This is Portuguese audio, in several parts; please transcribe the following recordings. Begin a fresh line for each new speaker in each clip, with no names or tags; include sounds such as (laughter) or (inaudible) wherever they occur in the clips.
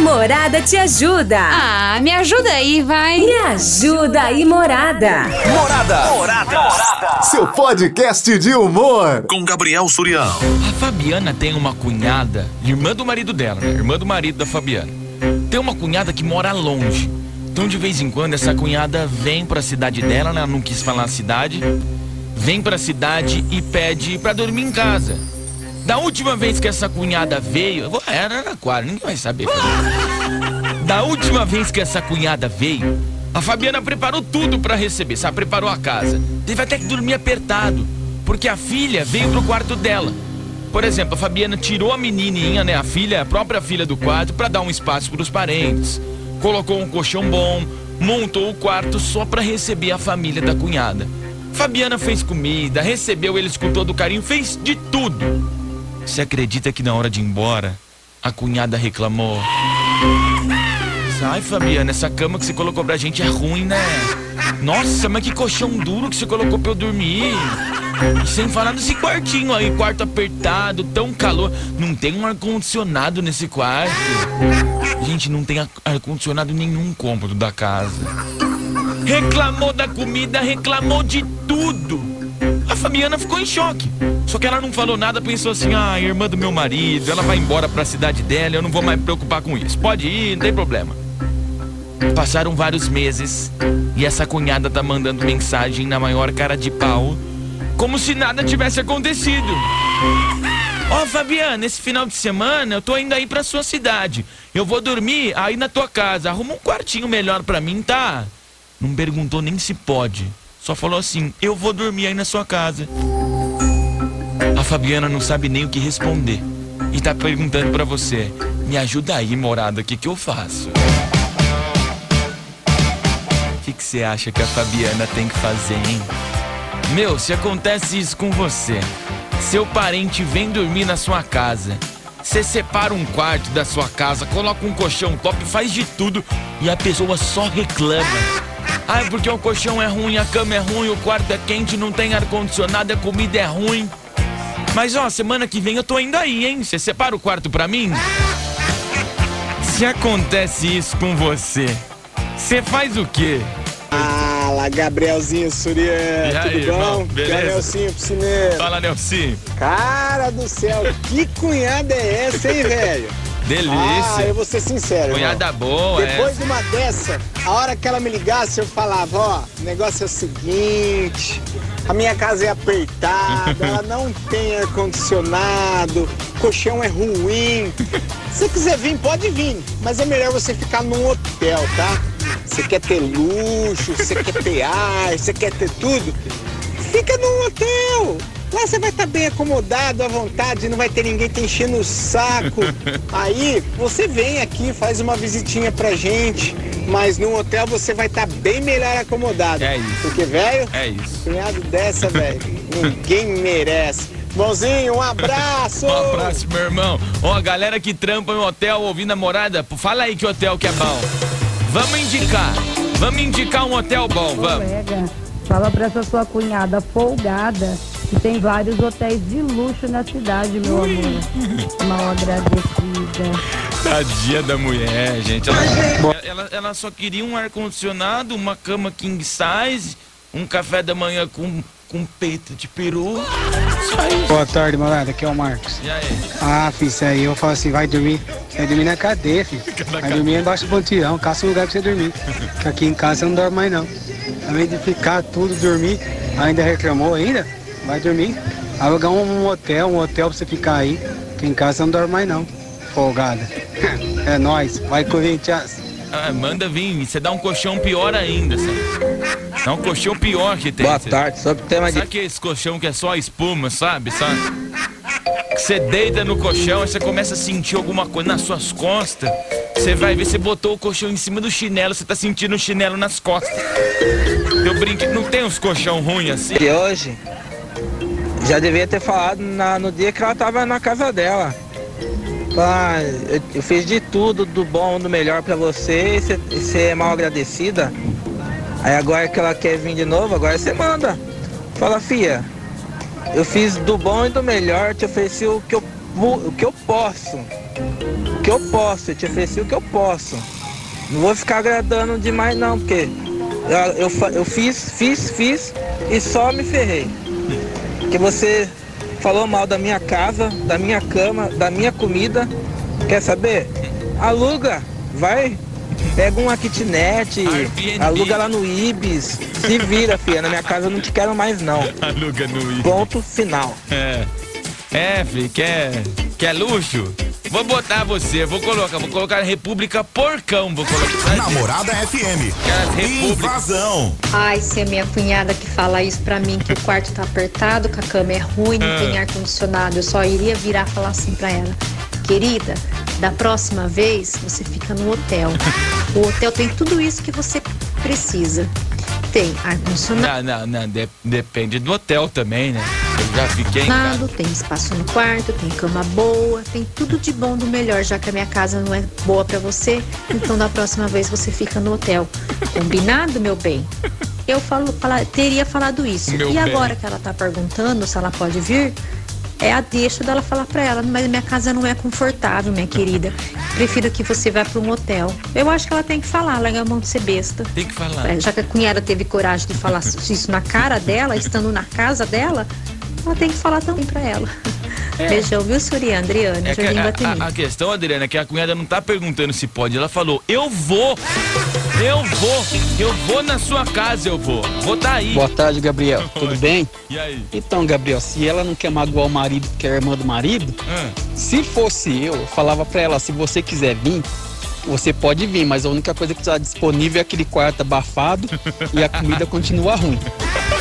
Morada te ajuda.
Ah, me ajuda aí, vai.
Me ajuda aí, Morada.
Morada. Morada. Seu podcast de humor.
Com Gabriel Surião.
A Fabiana tem uma cunhada, irmã do marido dela, né? Irmã do marido da Fabiana. Tem uma cunhada que mora longe. Então, de vez em quando, essa cunhada vem pra cidade dela, né? Ela não quis falar a cidade. Vem pra cidade e pede pra dormir em casa. Da última vez que essa cunhada veio, vou- era na quadra, ninguém vai saber. (laughs) Da última vez que essa cunhada veio, a Fabiana preparou tudo pra receber, sabe? Preparou a casa. Teve até que dormir apertado, porque a filha veio pro quarto dela. Por exemplo, a Fabiana tirou a menininha, né, a filha, a própria filha do quarto, pra dar um espaço pros parentes. Colocou um colchão bom, montou o quarto só pra receber a família da cunhada. Fabiana fez comida, recebeu eles com todo carinho, fez de tudo. Você acredita que na hora de ir embora, a cunhada reclamou? Ai, Fabiana, essa cama que você colocou pra gente é ruim, né? Nossa, mas que colchão duro que você colocou pra eu dormir. E sem falar desse quartinho aí, quarto apertado, tão calor. Não tem um ar-condicionado nesse quarto. Gente, não tem ar- ar-condicionado nenhum cômodo da casa. Reclamou da comida, reclamou de tudo. A Fabiana ficou em choque. Só que ela não falou nada, pensou assim: ah, irmã do meu marido, ela vai embora pra cidade dela, eu não vou mais me preocupar com isso. Pode ir, não tem problema. Passaram vários meses e essa cunhada tá mandando mensagem na maior cara de pau, como se nada tivesse acontecido. Ó, Fabiana, esse final de semana eu tô indo aí pra sua cidade. Eu vou dormir aí na tua casa. Arruma um quartinho melhor pra mim, tá? Não perguntou nem se pode. Só falou assim: eu vou dormir aí na sua casa. A Fabiana não sabe nem o que responder. E tá perguntando pra você: me ajuda aí, morada, o que, que eu faço? O que, que você acha que a Fabiana tem que fazer, hein? Meu, se acontece isso com você, seu parente vem dormir na sua casa, você separa um quarto da sua casa, coloca um colchão top, faz de tudo e a pessoa só reclama. Ai, porque o colchão é ruim, a cama é ruim, o quarto é quente, não tem ar-condicionado, a comida é ruim. Mas ó, semana que vem eu tô indo aí, hein? Você separa o quarto pra mim? Se acontece isso com você, você faz o quê?
Fala, Gabrielzinho Surian,
E aí,
tudo
irmão?
bom?
Beleza?
Que é Nelsinho Piscineiro.
Fala, Nelson.
Cara do céu, que cunhada é essa, hein, velho? Ah, eu
Delícia.
vou ser sincero. irmão.
Cunhada boa,
Depois
é.
de uma dessa, a hora que ela me ligasse, eu falava, ó, o negócio é o seguinte, a minha casa é apertada, (laughs) ela não tem ar-condicionado, o colchão é ruim. Se você quiser vir, pode vir, mas é melhor você ficar num hotel, tá? Você quer ter luxo, você quer ter ar, você quer ter tudo, fica num hotel. Lá você vai estar bem acomodado, à vontade, não vai ter ninguém te enchendo o saco. (laughs) Aí você vem aqui, faz uma visitinha pra gente, mas no hotel você vai estar bem melhor acomodado.
É isso.
Porque, velho,
É isso.
cunhado dessa, velho, ninguém merece. Mãozinho, um abraço!
Um abraço, meu irmão. Ó, a galera que trampa em hotel ouvindo a morada, fala aí que hotel que é bom. Vamos indicar. Vamos indicar um hotel bom, vamos.
colega, fala pra essa sua cunhada folgada que tem vários hotéis de luxo na cidade, meu amor. Mal agradecida.
Tadinha da mulher, gente. Ela, ela, ela só queria um ar-condicionado, uma cama king size, um café da manhã com, com peito de peru.
Boa tarde, morada. Aqui é o Marcos.
E aí?
Ah, filho, isso aí eu falo assim, vai dormir. Vai dormir na cadeia, filho. Vai dormir embaixo do pontilhão, caça um lugar pra você dormir. Que aqui em casa você não dorme mais não. Além de ficar tudo dormir, ainda reclamou ainda, vai dormir. Alugar um, hotel, um hotel pra você ficar aí. Que em casa você não dorme mais não. Folgada. (laughs) É nóis. Vai Corinthians.
Ah, manda vir, você dá um colchão pior ainda, sabe? Dá um colchão pior que tem.
Boa tarde, sobre o tema de
Sabe que esse colchão que é só espuma, sabe? Sabe? Que você deita no colchão e você começa a sentir alguma coisa nas suas costas. Você vai ver, você botou o colchão em cima do chinelo, você tá sentindo o chinelo nas costas. Eu brinco, não tem uns colchão ruim assim?
de hoje, já devia ter falado na- no dia que ela tava na casa dela. Ah, eu, eu fiz de tudo, do bom, do melhor pra você, você- é mal agradecida. Aí agora que ela quer vir de novo, agora você manda. Fala, fia, eu fiz do bom e do melhor, te ofereci o que eu, o que eu posso. o que eu posso, eu te ofereci o que eu posso. Não vou ficar agradando demais não, porque eu, eu, eu fiz, fiz, fiz e só me ferrei. Porque você falou mal da minha casa, da minha cama, da minha comida. Quer saber? Aluga, vai, pega uma kitnet,
Airbnb.
aluga lá no Ibis. Se vira, filha, na minha casa eu não te quero mais não. (laughs)
Aluga no I.
Ponto final.
É. É, fi, quer, quer luxo? Vou botar você, vou colocar, vou colocar República Porcão, vou colocar.
Namorada FM. Invasão.
Ai, se é minha cunhada que fala isso pra mim, que o quarto tá apertado, que a cama é ruim, não
Ah.
tem ar-condicionado, eu só iria virar e falar assim pra ela: Querida, da próxima vez você fica no hotel. O hotel tem tudo isso que você precisa. Tem ar-condicionado.
Não, não, não, de- depende do hotel também, né? Eu já fiquei casa.
Tem espaço no quarto, tem cama boa, tem tudo de bom do melhor, já que a minha casa não é boa pra você, então da próxima vez você fica no hotel. Combinado, meu bem? Eu falo, fala- teria falado isso.
Meu
e
bem.
agora que ela tá perguntando se ela pode vir, é a deixa dela falar pra ela, mas minha casa não é confortável, minha querida. Prefiro que você vá pra um hotel. Eu acho que ela tem que falar, larga a mão de ser besta.
Tem que falar.
É, Já que a cunhada teve coragem de falar isso na cara dela, estando na casa dela, ela tem que falar também pra ela. Beijão, viu, Surya, Adriana,
É que a, a- a questão, Adriana, é que a cunhada não tá perguntando se pode. Ela falou, eu vou, eu vou, eu vou na sua casa, eu vou. Vou tá aí.
Boa tarde, Gabriel. (laughs) Tudo bem?
E aí?
Então, Gabriel, se ela não quer magoar o marido, que é a irmã do marido,
Ah,
se fosse eu, eu falava pra ela, se você quiser vir, você pode vir, mas a única coisa que está disponível é aquele quarto abafado (laughs) e a comida continua ruim.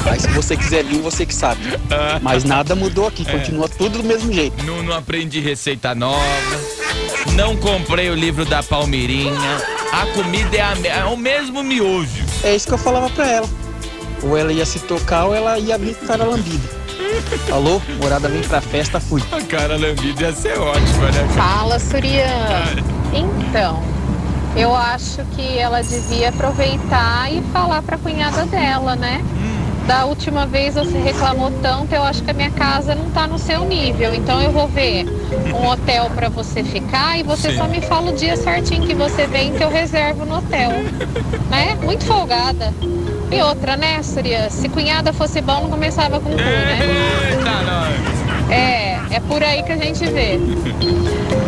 Aí se você quiser vir, você que sabe. Mas nada mudou aqui, continua tudo do mesmo jeito.
não, não aprendi receita nova, não comprei o livro da Palmeirinha, a comida é, a é o mesmo miojo.
É isso que eu falava pra ela. Ou ela ia se tocar ou ela ia vir com cara lambida. Alô, morada vem pra festa, fui.
A cara lambida ia ser ótima, né? cara?
Fala, Surian. Então, eu acho que ela devia aproveitar e falar pra cunhada dela, né? Da última vez você reclamou tanto, eu acho que a minha casa não tá no seu nível. Então eu vou ver um hotel pra você ficar e você
Sim.
só me fala o dia certinho que você vem que eu reservo no hotel. Né? Muito folgada. E outra, né, Surya? Se cunhada fosse bom, não começava com cu, né?
Eita, nós.
É, é por aí que a gente vê.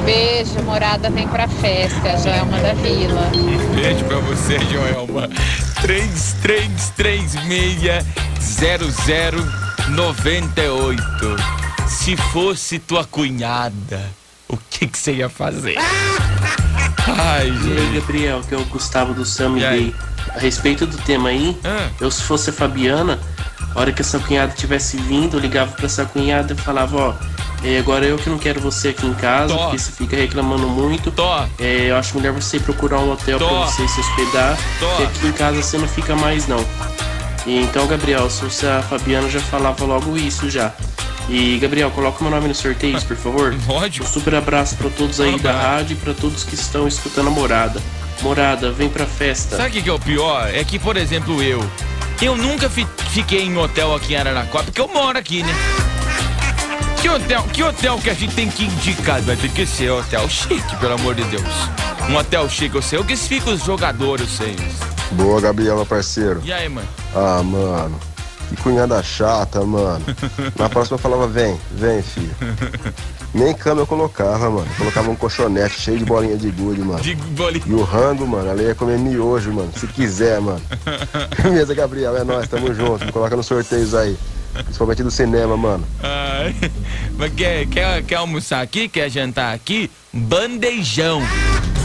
Beijo, morada vem pra festa, Joelma da Vila.
Beijo pra você, Joelma. 3336-0098. Se fosse tua cunhada, o que que você ia fazer? (laughs) Ai,
E aí,
gente.
Gabriel, que é o Gustavo do Sam
E aí?
Day. A respeito do tema aí,
Ah.
eu se fosse a Fabiana, a hora que essa cunhada tivesse vindo, eu ligava pra essa cunhada e falava, ó, é, agora eu que não quero você aqui em casa,
Tó.
porque você fica reclamando muito.
Tó.
É, eu acho melhor você procurar um hotel
Tó.
pra você se hospedar,
Tó.
porque aqui em casa você não fica mais não. E então, Gabriel, se fosse a Fabiana, já falava logo isso já. E, Gabriel, coloca meu nome no sorteio, por favor. (laughs)
Lógico.
Um super abraço pra todos aí da rádio e pra todos que estão escutando a morada. Morada, vem pra festa.
Sabe o que, que é o pior? É que, por exemplo, eu. Eu nunca fi- fiquei em hotel aqui em Araraquara, porque eu moro aqui, né? Que hotel, que hotel que a gente tem que indicar? Vai ter que ser hotel chique, pelo amor de Deus. Um hotel chique, eu sei. O que fica os jogadores, eu sei.
Boa, Gabriel, meu parceiro.
E aí, mano?
Ah, mano. Que cunhada chata, mano. Na próxima eu falava, vem, vem, filho. Nem cama eu colocava, mano. Eu colocava um colchonete cheio de bolinha de gude, mano.
De bolinha.
E o rango, mano, ela ia comer miojo, mano. Se quiser, mano. (laughs) Beleza, Gabriel, é nóis, tamo junto. Me coloca nos sorteios aí. Principalmente do cinema, mano.
Ai, mas quer, quer, quer almoçar aqui? Quer jantar aqui? Bandejão.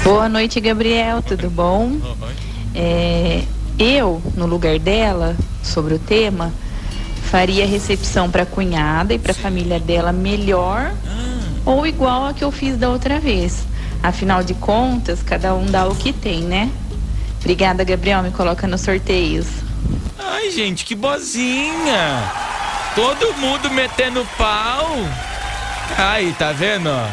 Boa noite, Gabriel, tudo bom? É, eu, no lugar dela, sobre o tema, faria recepção para cunhada e para a família dela melhor ou igual a que eu fiz da outra vez. Afinal de contas, cada um dá o que tem, né? Obrigada, Gabriel, me coloca nos sorteios.
Ai, gente, que bozinha. Todo mundo metendo pau. Aí, tá vendo, ó?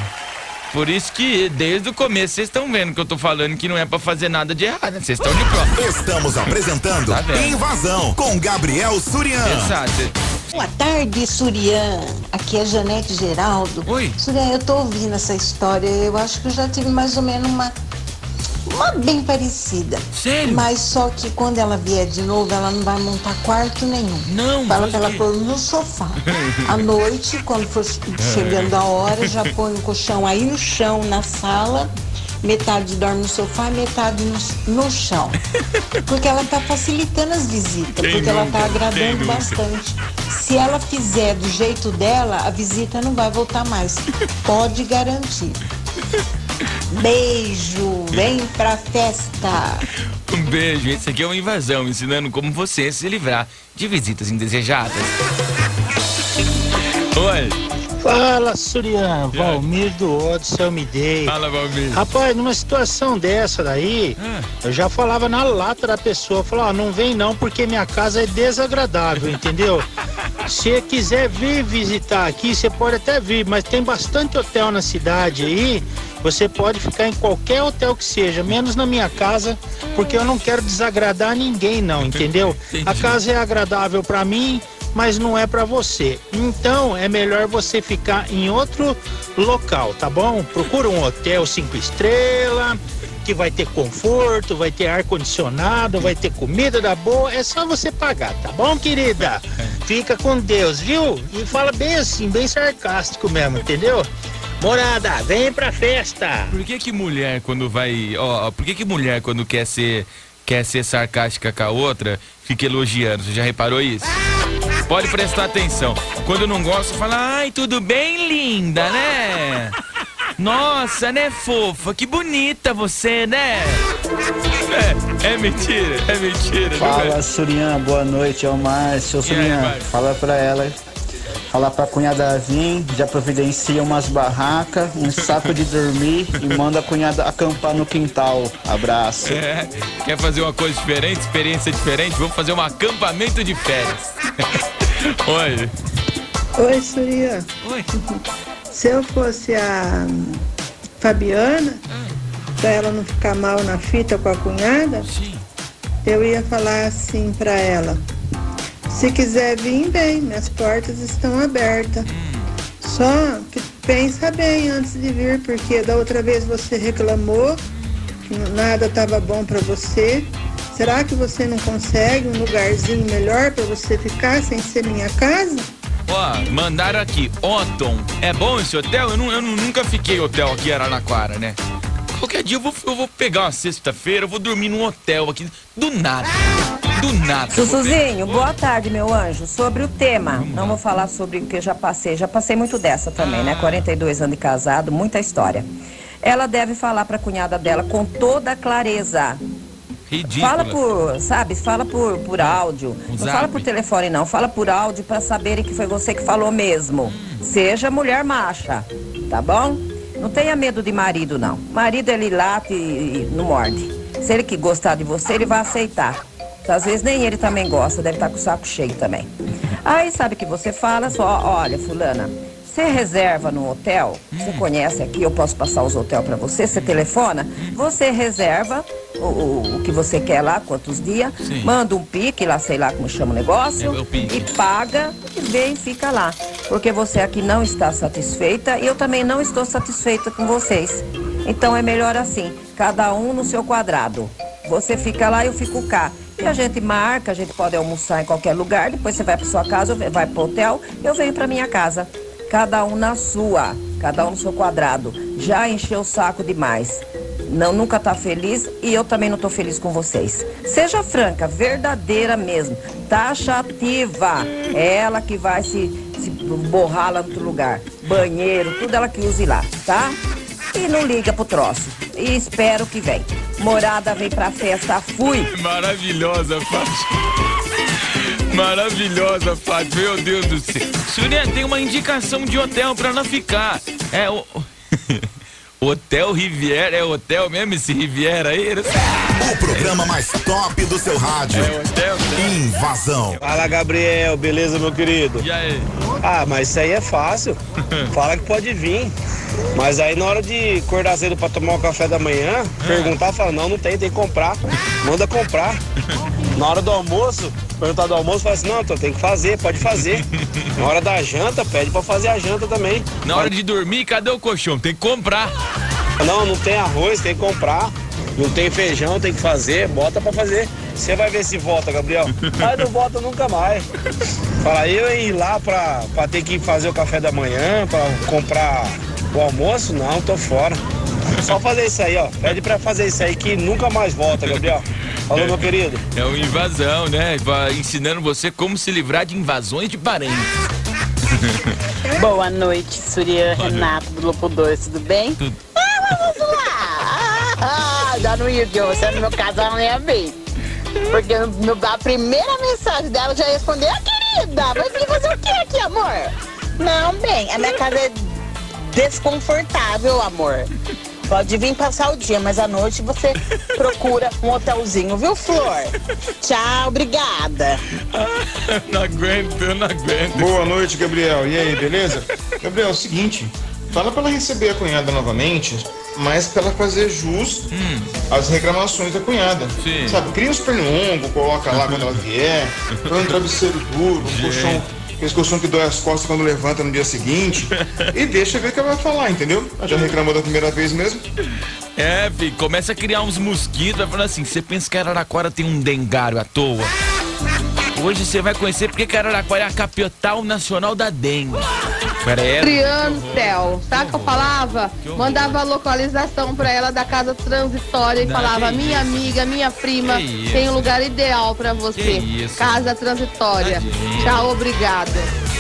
Por isso que desde o começo vocês estão vendo que eu tô falando que não é pra fazer nada de errado. né? Vocês estão de prova.
Estamos apresentando
Tá?
Invasão com Gabriel Surian.
Exato.
Boa tarde, Surian. Aqui é Janete Geraldo.
Oi.
Surian, eu tô ouvindo essa história. Eu acho que eu já tive mais ou menos uma. Uma bem parecida.
Sério?
Mas só que quando ela vier de novo, ela não vai montar quarto nenhum.
Não,
Fala pra ela
que-
pôr no sofá. À noite, quando for chegando a hora, já põe o colchão aí no chão, na sala. Metade dorme no sofá e metade no, no chão. Porque ela tá facilitando as visitas,
Quem
porque ela
nunca?
tá
Quem
agradando bastante. Se ela fizer do jeito dela, a visita não vai voltar mais. Pode garantir. Beijo, vem pra festa.
Um beijo. Esse aqui é uma invasão, ensinando como você se livrar de visitas indesejadas. Oi.
Fala, Surian, Valmir do Odisseu me dei.
Fala, Valmir.
Rapaz, numa situação dessa daí, eu já falava na lata da pessoa, falava, ó, não vem não, porque minha casa é desagradável, entendeu? (laughs) Se quiser vir visitar aqui, você pode até vir, mas tem bastante hotel na cidade aí. Você pode ficar em qualquer hotel que seja, menos na minha casa, porque eu não quero desagradar ninguém, não, entendeu? A casa é agradável pra mim, mas não é pra você. Então é melhor você ficar em outro local, tá bom? Procura um hotel cinco estrelas que vai ter conforto, vai ter ar condicionado, vai ter comida da boa. É só você pagar, tá bom, querida? (laughs) Fica com Deus, viu? E fala bem assim, bem sarcástico mesmo, entendeu? Morada, vem pra festa.
Por que que mulher quando vai, ó, por que que mulher quando quer ser quer ser sarcástica com a outra, fica elogiando? Você já reparou isso? Pode prestar atenção. Quando não gosta, fala: "Ai, tudo bem, linda, né?" Nossa, né, fofa? Que bonita você, né? É, é mentira, é mentira. não
Fala,
é?
Surian, boa noite, é o Márcio.
Aí,
Surian,
Márcio?
fala pra ela, fala pra cunhada vir, já providencia umas barracas, um saco de dormir e manda a cunhada acampar no quintal. Abraço.
É, quer fazer uma coisa diferente, experiência diferente? Vamos fazer um acampamento de férias. (laughs) Oi.
Oi, Surya.
Oi.
Se eu fosse a Fabiana, pra ela não ficar mal na fita com a cunhada, eu ia falar assim pra ela: se quiser vir, bem, minhas portas estão abertas. Só que pensa bem antes de vir, porque da outra vez você reclamou que nada estava bom pra você. Será que você não consegue um lugarzinho melhor pra você ficar sem ser minha casa?
Ó, mandaram aqui, Otton. É bom esse hotel? Eu, nu- eu nu- nunca fiquei hotel aqui em Araraquara, né? Qualquer dia eu vou, eu vou pegar uma sexta-feira, eu vou dormir num hotel aqui. Do nada. Do nada.
Sussuzinho, boa tarde, meu anjo. Sobre o tema, não vou falar sobre o que eu já passei. Já passei muito dessa também, né? 42 anos de casado, muita história. Ela deve falar pra cunhada dela com toda clareza.
Ridícula.
Fala por, sabe, fala por, por áudio. Não
zap.
fala por telefone, não. Fala por áudio pra saberem que foi você que falou mesmo. Seja mulher macha, tá bom? Não tenha medo de marido, não. Marido, ele late e, e não morde. Se ele que gostar de você, ele vai aceitar. Às vezes nem ele também gosta, deve estar com o saco cheio também. Aí sabe que você fala só, olha, fulana, você reserva no hotel, você conhece aqui, eu posso passar os hotéis pra você, você telefona, você reserva o, o- o que você quer lá, quantos dias,
Sim.
manda um pique lá, sei lá como chama o negócio,
É, o
e paga e vem e fica lá. Porque você aqui não está satisfeita e eu também não estou satisfeita com vocês. Então é melhor assim, cada um no seu quadrado. Você fica lá e eu fico cá. E a gente marca, a gente pode almoçar em qualquer lugar, depois você vai para sua casa, vai pro hotel, eu venho para minha casa. Cada um na sua, cada um no seu quadrado. Já encheu o saco demais. Não nunca tá feliz e eu também não tô feliz com vocês. Seja franca, verdadeira mesmo. Taxativa. É ela que vai se, se borrar lá no outro lugar. Banheiro, tudo ela que use lá, tá? E não liga pro troço. E espero que vem. Morada vem pra festa, fui.
Maravilhosa, Fátima. Maravilhosa, Fátima. Meu Deus do céu. Surya, tem uma indicação de hotel pra ela ficar. É o. (laughs) Hotel Riviera, é hotel mesmo esse Riviera aí? Não.
O programa mais top do seu rádio.
É hotel,
Invasão.
Fala Gabriel, beleza meu querido?
E aí?
Ah, mas isso aí é fácil. (laughs) Fala que pode vir.
Mas aí na hora de acordar cedo pra tomar o café da manhã, perguntar, fala, não, não tem, tem que comprar. Manda comprar. Na hora do almoço, perguntar do almoço, fala assim, não, então tem que fazer, pode fazer. Na hora da janta, pede pra fazer a janta também.
Na hora de dormir, cadê o colchão? Tem que comprar.
Não, não tem arroz, tem que comprar. Não tem feijão, tem que fazer, bota pra fazer. Você vai ver se volta, Gabriel. Mas não volta nunca mais. Fala, eu ir lá pra, pra ter que fazer o café da manhã, pra comprar o almoço, não, tô fora. Só fazer isso aí, ó. Pede pra fazer isso aí que nunca mais volta, Gabriel. Falou, meu querido.
É uma invasão, né? Vai ensinando você como se livrar de invasões de parentes. (laughs)
Boa noite, Surya Renato do Lopo 2, tudo bem?
Tudo.
Ah, vamos lá! Ah, já não ia, você no meu casal não ia bem. Porque no, a primeira mensagem dela já respondeu, ah, querida, vai vir fazer o que aqui, amor? Não, bem, a minha casa é desconfortável, amor. Pode vir passar o dia, mas à noite você procura um hotelzinho, viu, Flor? Tchau, obrigada. (laughs)
não aguento, eu não aguento.
Boa noite, Gabriel. E aí, beleza? Gabriel, é o seguinte, fala pra ela receber a cunhada novamente, mas pra ela fazer jus às reclamações da cunhada.
Sim.
Sabe, cria uns pernilongos, coloca lá quando ela vier, põe um travesseiro duro, um colchão, colchão que dói as costas quando levanta no dia seguinte, (laughs) e deixa ver o que ela vai falar, entendeu? Já reclamou da primeira vez mesmo.
É, fi, começa a criar uns mosquitos, vai falando assim, você pensa que Araraquara tem um dengário à toa? Hoje você vai conhecer porque que Araraquara é a capital nacional da dengue.
Adriano Céu, sabe o que eu falava? Mandava a localização pra ela da casa transitória e
Não,
falava:
que
minha amiga, minha prima,
Que isso.
tem um lugar ideal pra você.
Que isso.
Casa transitória.
Tadinha.
Tchau, obrigado.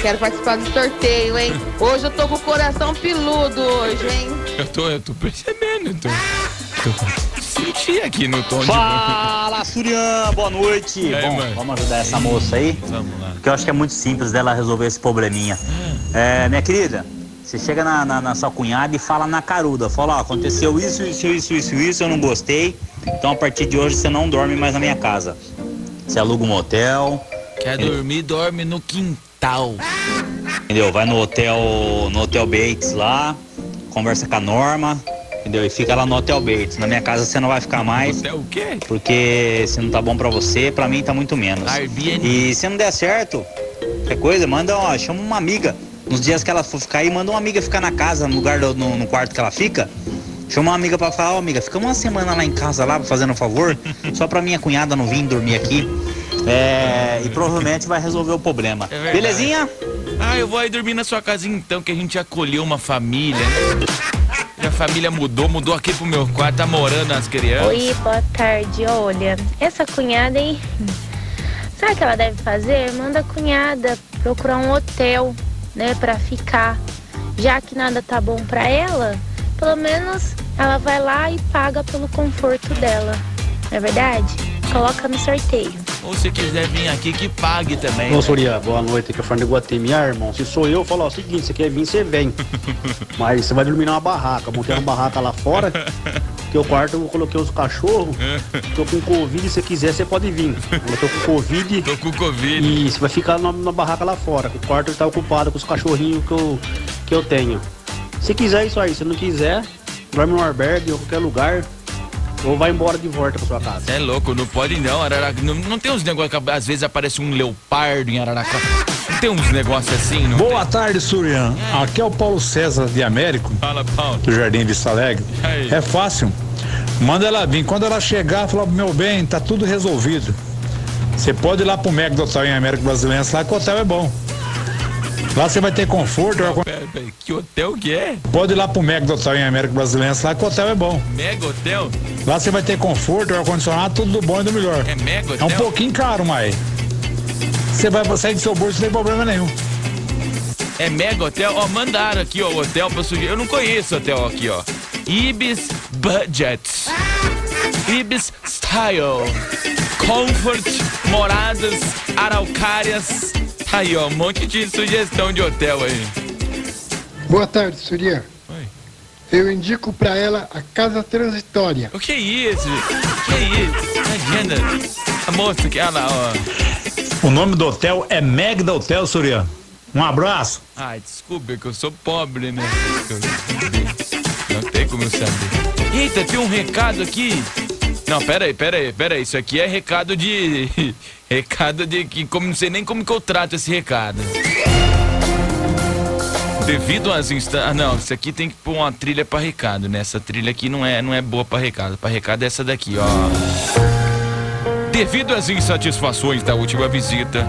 Quero participar do sorteio, hein? Hoje eu tô com o coração piludo hoje, hein?
Eu tô, eu tô percebendo, eu tô, tô senti aqui no tom
Fala, Surian, boa noite.
Aí,
Bom, vamos ajudar essa moça aí?
Vamos lá.
Porque eu acho que é muito simples dela resolver esse probleminha. É, minha querida, você chega na, na- na sua cunhada e fala na caruda. Fala, ó, aconteceu isso, isso, isso, isso, isso, eu não gostei. Então a partir de hoje você não dorme mais na minha casa. Você aluga um motel,
Quer dormir, dorme no quintal.
entendeu? Vai no hotel, no hotel Bates lá, conversa com a Norma, entendeu? E fica lá no hotel Bates. Na minha casa você não vai ficar mais.
Hotel o quê?
Porque se não tá bom pra você, pra mim tá muito menos.
Airbnb.
E se não der certo, qualquer coisa, manda, ó, chama uma amiga. Nos dias que ela for ficar aí, manda uma amiga ficar na casa, no lugar do, no, no quarto que ela fica. Chama uma amiga pra falar, ó, amiga, fica uma semana lá em casa lá, fazendo um favor, (laughs) só pra minha cunhada não vir dormir aqui. É, e provavelmente vai resolver o problema.
É.
Belezinha?
Ah, eu vou aí dormir na sua casinha então, que a gente acolheu uma família, né? Família mudou, mudou aqui pro meu quarto, tá morando as crianças.
Oi, boa tarde. Olha, essa cunhada, hein? Sabe o que ela deve fazer? Manda a cunhada procurar um hotel, né, pra ficar. Já que nada tá bom pra ela, pelo menos ela vai lá e paga pelo conforto dela. Não é verdade? Coloca no sorteio.
Ou se quiser vir aqui, que pague também.
Ô, Soria, boa noite, aqui é o Fernando Guatemi. Ah, irmão, se sou eu, eu falo o seguinte, você quer vir, você vem. (laughs) Mas você vai dormir numa barraca. Montei uma barraca lá fora, que o quarto eu coloquei os cachorros. Tô com Covid, se você quiser, você pode vir. Eu tô com Covid. (laughs)
Tô com Covid.
E você vai ficar na, na barraca lá fora. O quarto tá ocupado com os cachorrinhos que eu, que eu tenho. Se quiser, é isso aí. Se não quiser, dorme no albergue ou qualquer lugar. Ou vai embora de volta pra sua casa.
É louco, não pode não, Araraquara. Não, não tem uns negócios que às vezes aparece um leopardo em Araraquara. Não tem uns negócios assim, não?
Boa tarde, Surian. Aqui é o Paulo César de Américo,
Fala, Paulo.
do Jardim Vista Alegre. É fácil. Manda ela vir. Quando ela chegar, fala, meu bem, tá tudo resolvido. Você pode ir lá pro Mega do Hotel em América Brasileira, lá que o hotel é bom. Lá você vai ter conforto.
Pera, pera, que hotel que é?
Pode ir lá pro Mega do Hotel em América Brasileira, lá que o hotel é bom.
Mega hotel?
Lá você vai ter conforto, ar-condicionado, tudo do bom e do melhor.
É mega
É um
hotel?
pouquinho caro, mas você vai sair do seu bolso sem problema nenhum.
É mega hotel? Ó, mandaram aqui, ó, o hotel pra sugerir. Eu não conheço o hotel aqui, ó. Ibis Budget. Ibis Style. Comfort, moradas, araucárias. Aí, ó, um monte de sugestão de hotel aí.
Boa tarde, Surya. Eu indico pra ela a casa transitória.
O que é isso? O que é isso? Agenda. A moça que, ah lá, ó.
O nome do hotel é Magda Hotel, Surian. Um abraço.
Ai, desculpa, que eu sou pobre, né? Não tem como eu saber. Eita, tem um recado aqui. Não, pera aí, pera aí, pera aí. Isso aqui é recado de. (laughs) recado de que como não sei nem como que eu trato esse recado. Devido às instâncias. Ah, não, isso aqui tem que pôr uma trilha pra recado, né? Essa trilha aqui não é, não é boa pra recado. Pra recado é essa daqui, ó. Devido às insatisfações da última visita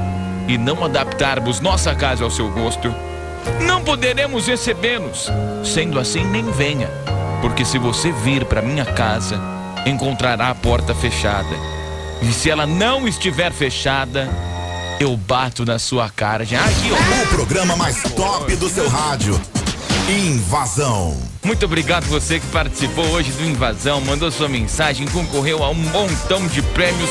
e não adaptarmos nossa casa ao seu gosto, não poderemos recebê-los. Sendo assim, nem venha, porque se você vir para minha casa, encontrará a porta fechada. E se ela não estiver fechada, eu bato na sua cara. Já aqui, ó.
O programa mais top do seu rádio. Invasão.
Muito obrigado você que participou hoje do Invasão, mandou sua mensagem, concorreu a um montão de prêmios.